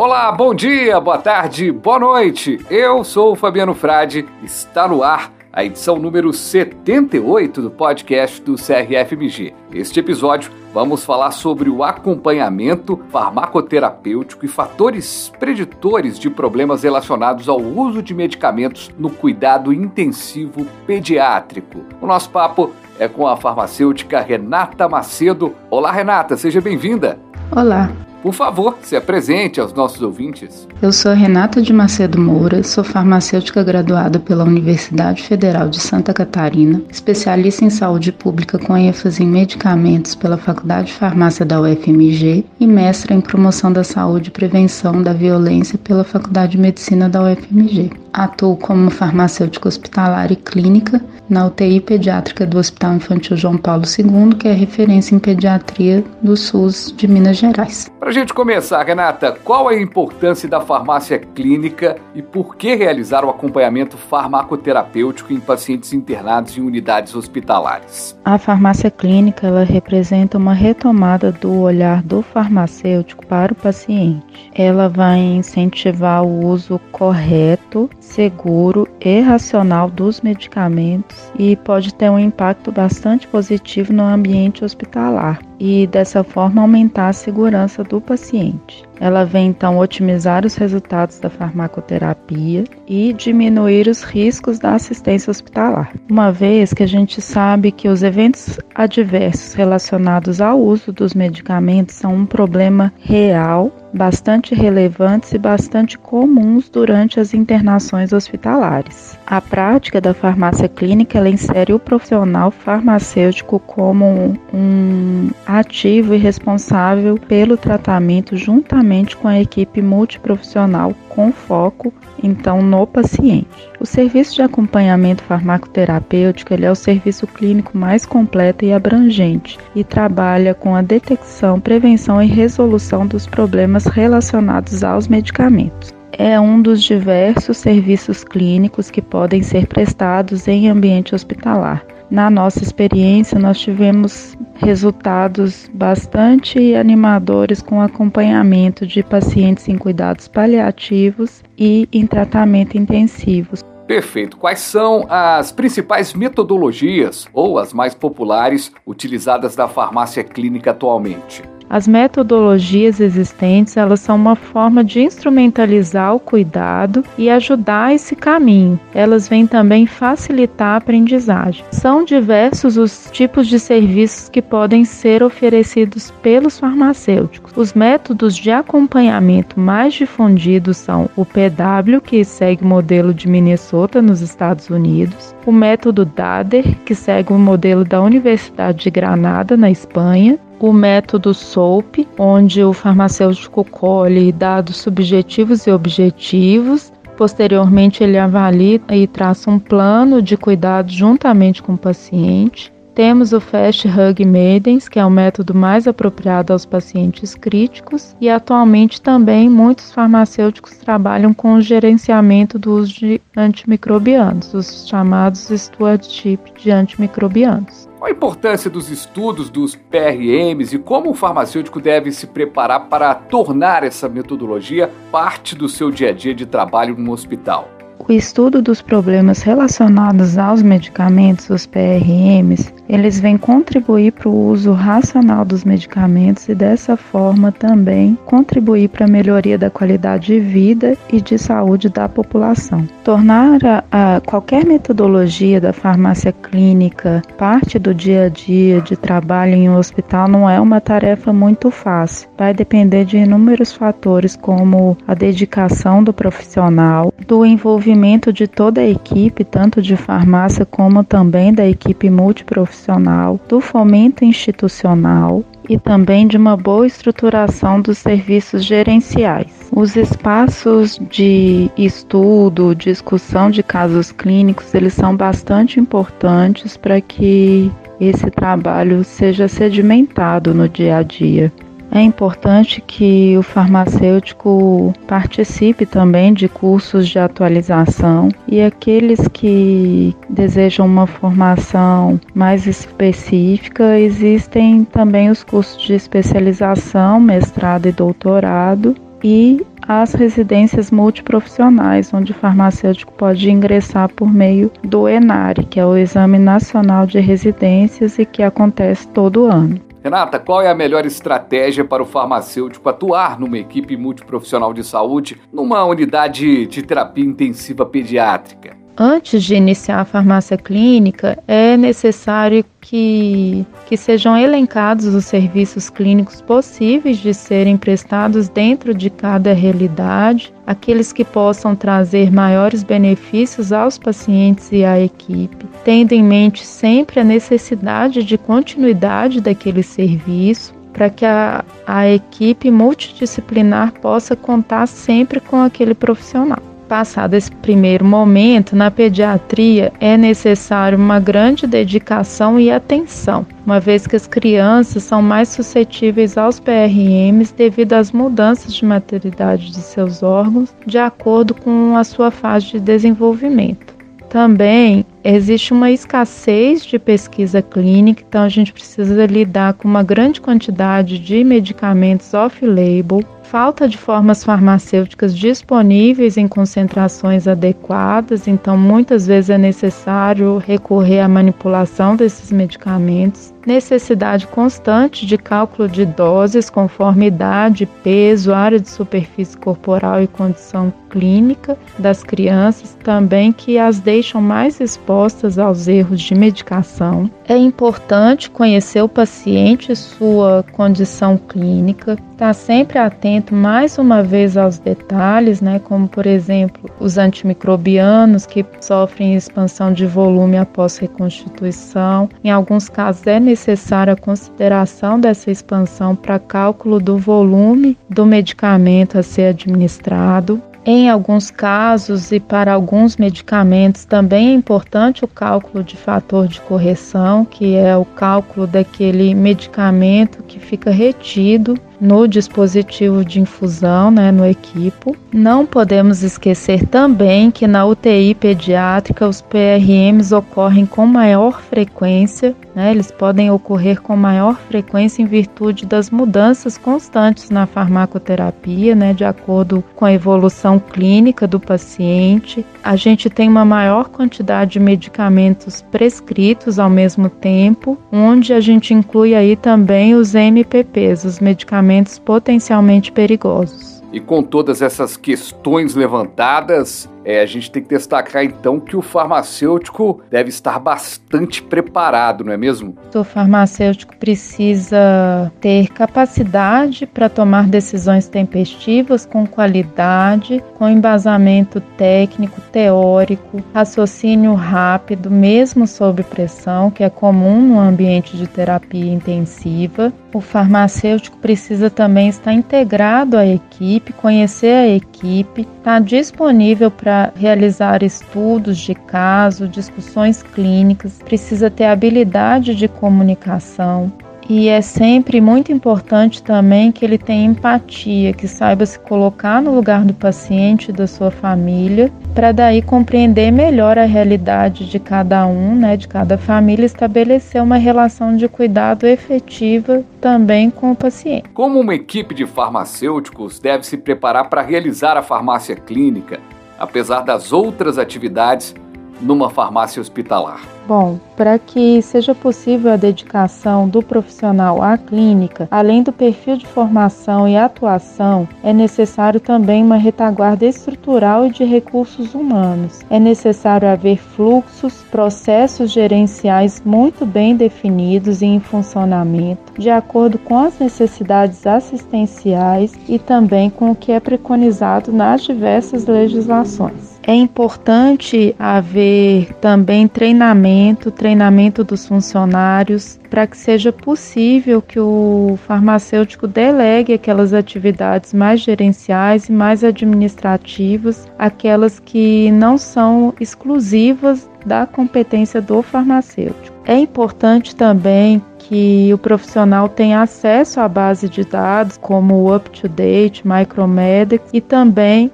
Olá, bom dia, boa tarde, boa noite. Eu sou o Fabiano Frade. Está no ar a edição número 78 do podcast do CRFMG. Este episódio vamos falar sobre o acompanhamento farmacoterapêutico e fatores preditores de problemas relacionados ao uso de medicamentos no cuidado intensivo pediátrico. O nosso papo é com a farmacêutica Renata Macedo. Olá, Renata, seja bem-vinda. Olá. Por favor, se apresente aos nossos ouvintes. Eu sou Renata de Macedo Moura, sou farmacêutica graduada pela Universidade Federal de Santa Catarina, especialista em saúde pública com ênfase em medicamentos pela Faculdade de Farmácia da UFMG e mestra em promoção da saúde e prevenção da violência pela Faculdade de Medicina da UFMG. Atuo como farmacêutica hospitalar e clínica na UTI pediátrica do Hospital Infantil João Paulo II, que é referência em pediatria do SUS de Minas Gerais. Para a gente começar, Renata, qual a importância da farmácia clínica e por que realizar o acompanhamento farmacoterapêutico em pacientes internados em unidades hospitalares? A farmácia clínica ela representa uma retomada do olhar do farmacêutico para o paciente. Ela vai incentivar o uso correto seguro e racional dos medicamentos e pode ter um impacto bastante positivo no ambiente hospitalar e dessa forma aumentar a segurança do paciente. Ela vem então otimizar os resultados da farmacoterapia e diminuir os riscos da assistência hospitalar. Uma vez que a gente sabe que os eventos adversos relacionados ao uso dos medicamentos são um problema real bastante relevantes e bastante comuns durante as internações hospitalares. A prática da farmácia clínica ela insere o profissional farmacêutico como um ativo e responsável pelo tratamento juntamente com a equipe multiprofissional com foco então no paciente. O serviço de acompanhamento farmacoterapêutico é o serviço clínico mais completo e abrangente e trabalha com a detecção, prevenção e resolução dos problemas relacionados aos medicamentos é um dos diversos serviços clínicos que podem ser prestados em ambiente hospitalar. Na nossa experiência, nós tivemos resultados bastante animadores com acompanhamento de pacientes em cuidados paliativos e em tratamento intensivos. Perfeito. Quais são as principais metodologias ou as mais populares utilizadas na farmácia clínica atualmente? As metodologias existentes, elas são uma forma de instrumentalizar o cuidado e ajudar esse caminho. Elas vêm também facilitar a aprendizagem. São diversos os tipos de serviços que podem ser oferecidos pelos farmacêuticos. Os métodos de acompanhamento mais difundidos são o PW, que segue o modelo de Minnesota nos Estados Unidos, o método DADER, que segue o modelo da Universidade de Granada na Espanha, o método SOAP, onde o farmacêutico colhe dados subjetivos e objetivos. Posteriormente, ele avalia e traça um plano de cuidado juntamente com o paciente. Temos o Fast Hug Maidens, que é o método mais apropriado aos pacientes críticos, e atualmente também muitos farmacêuticos trabalham com o gerenciamento do uso de antimicrobianos, os chamados stewardship de antimicrobianos. Qual a importância dos estudos dos PRMs e como o farmacêutico deve se preparar para tornar essa metodologia parte do seu dia a dia de trabalho no hospital? O estudo dos problemas relacionados aos medicamentos, os PRMs, eles vêm contribuir para o uso racional dos medicamentos e dessa forma também contribuir para a melhoria da qualidade de vida e de saúde da população. Tornar a, a qualquer metodologia da farmácia clínica parte do dia a dia de trabalho em um hospital não é uma tarefa muito fácil. Vai depender de inúmeros fatores como a dedicação do profissional, do envolvimento de toda a equipe, tanto de farmácia como também da equipe multiprofissional profissional, do fomento institucional e também de uma boa estruturação dos serviços gerenciais. Os espaços de estudo, discussão de casos clínicos, eles são bastante importantes para que esse trabalho seja sedimentado no dia a dia. É importante que o farmacêutico participe também de cursos de atualização e aqueles que desejam uma formação mais específica, existem também os cursos de especialização, mestrado e doutorado e as residências multiprofissionais, onde o farmacêutico pode ingressar por meio do ENARE, que é o Exame Nacional de Residências e que acontece todo ano. Renata, qual é a melhor estratégia para o farmacêutico atuar numa equipe multiprofissional de saúde numa unidade de terapia intensiva pediátrica? Antes de iniciar a farmácia clínica, é necessário que, que sejam elencados os serviços clínicos possíveis de serem prestados dentro de cada realidade, aqueles que possam trazer maiores benefícios aos pacientes e à equipe, tendo em mente sempre a necessidade de continuidade daquele serviço para que a, a equipe multidisciplinar possa contar sempre com aquele profissional passado esse primeiro momento, na pediatria é necessário uma grande dedicação e atenção, uma vez que as crianças são mais suscetíveis aos PRMs devido às mudanças de maturidade de seus órgãos, de acordo com a sua fase de desenvolvimento. Também existe uma escassez de pesquisa clínica, então a gente precisa lidar com uma grande quantidade de medicamentos off-label, falta de formas farmacêuticas disponíveis em concentrações adequadas, então muitas vezes é necessário recorrer à manipulação desses medicamentos necessidade constante de cálculo de doses conforme idade, peso, área de superfície corporal e condição clínica das crianças, também que as deixam mais expostas aos erros de medicação. É importante conhecer o paciente e sua condição clínica, estar sempre atento mais uma vez aos detalhes, né, como por exemplo os antimicrobianos que sofrem expansão de volume após reconstituição. Em alguns casos é necessária a consideração dessa expansão para cálculo do volume do medicamento a ser administrado. Em alguns casos e para alguns medicamentos também é importante o cálculo de fator de correção, que é o cálculo daquele medicamento que fica retido no dispositivo de infusão, né, no equipo. Não podemos esquecer também que na UTI pediátrica os PRMs ocorrem com maior frequência, né, eles podem ocorrer com maior frequência em virtude das mudanças constantes na farmacoterapia, né, de acordo com a evolução clínica do paciente. A gente tem uma maior quantidade de medicamentos prescritos ao mesmo tempo, onde a gente inclui aí também os MPPs, os medicamentos potencialmente perigosos. E com todas essas questões levantadas, é, a gente tem que destacar então que o farmacêutico deve estar bastante preparado, não é mesmo? O farmacêutico precisa ter capacidade para tomar decisões tempestivas com qualidade, com embasamento técnico, teórico, raciocínio rápido, mesmo sob pressão, que é comum no ambiente de terapia intensiva. O farmacêutico precisa também estar integrado à equipe, conhecer a equipe, estar disponível para para realizar estudos de caso, discussões clínicas, precisa ter habilidade de comunicação. E é sempre muito importante também que ele tenha empatia, que saiba se colocar no lugar do paciente da sua família, para daí compreender melhor a realidade de cada um, né, de cada família, estabelecer uma relação de cuidado efetiva também com o paciente. Como uma equipe de farmacêuticos deve se preparar para realizar a farmácia clínica? apesar das outras atividades numa farmácia hospitalar. Bom, para que seja possível a dedicação do profissional à clínica, além do perfil de formação e atuação, é necessário também uma retaguarda estrutural e de recursos humanos. É necessário haver fluxos, processos gerenciais muito bem definidos e em funcionamento, de acordo com as necessidades assistenciais e também com o que é preconizado nas diversas legislações. É importante haver também treinamento, treinamento dos funcionários, para que seja possível que o farmacêutico delegue aquelas atividades mais gerenciais e mais administrativas, aquelas que não são exclusivas da competência do farmacêutico. É importante também que o profissional tenha acesso à base de dados como o UpToDate, Micromedics e também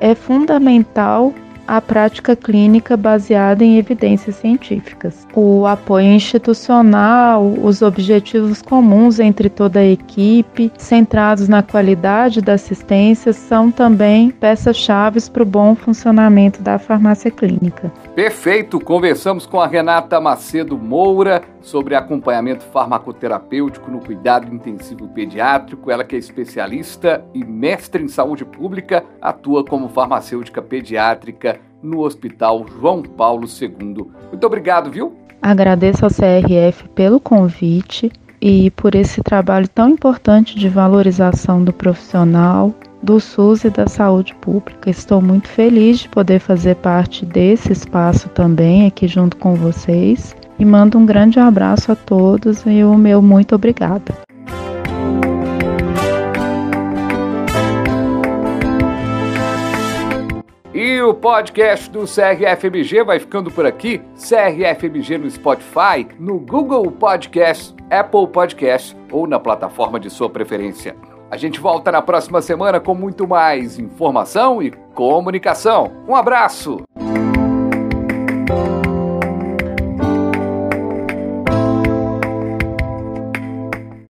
é fundamental a prática clínica baseada em evidências científicas. O apoio institucional, os objetivos comuns entre toda a equipe, centrados na qualidade da assistência, são também peças-chave para o bom funcionamento da farmácia clínica. Perfeito! Conversamos com a Renata Macedo Moura sobre acompanhamento farmacoterapêutico no cuidado intensivo pediátrico. Ela que é especialista e mestre em saúde pública, atua como farmacêutica pediátrica no Hospital João Paulo II. Muito obrigado, viu? Agradeço ao CRF pelo convite e por esse trabalho tão importante de valorização do profissional, do SUS e da saúde pública. Estou muito feliz de poder fazer parte desse espaço também aqui junto com vocês e mando um grande abraço a todos e o meu muito obrigada. E o podcast do CRFMG vai ficando por aqui. CRFMG no Spotify, no Google Podcast, Apple Podcast ou na plataforma de sua preferência. A gente volta na próxima semana com muito mais informação e comunicação. Um abraço!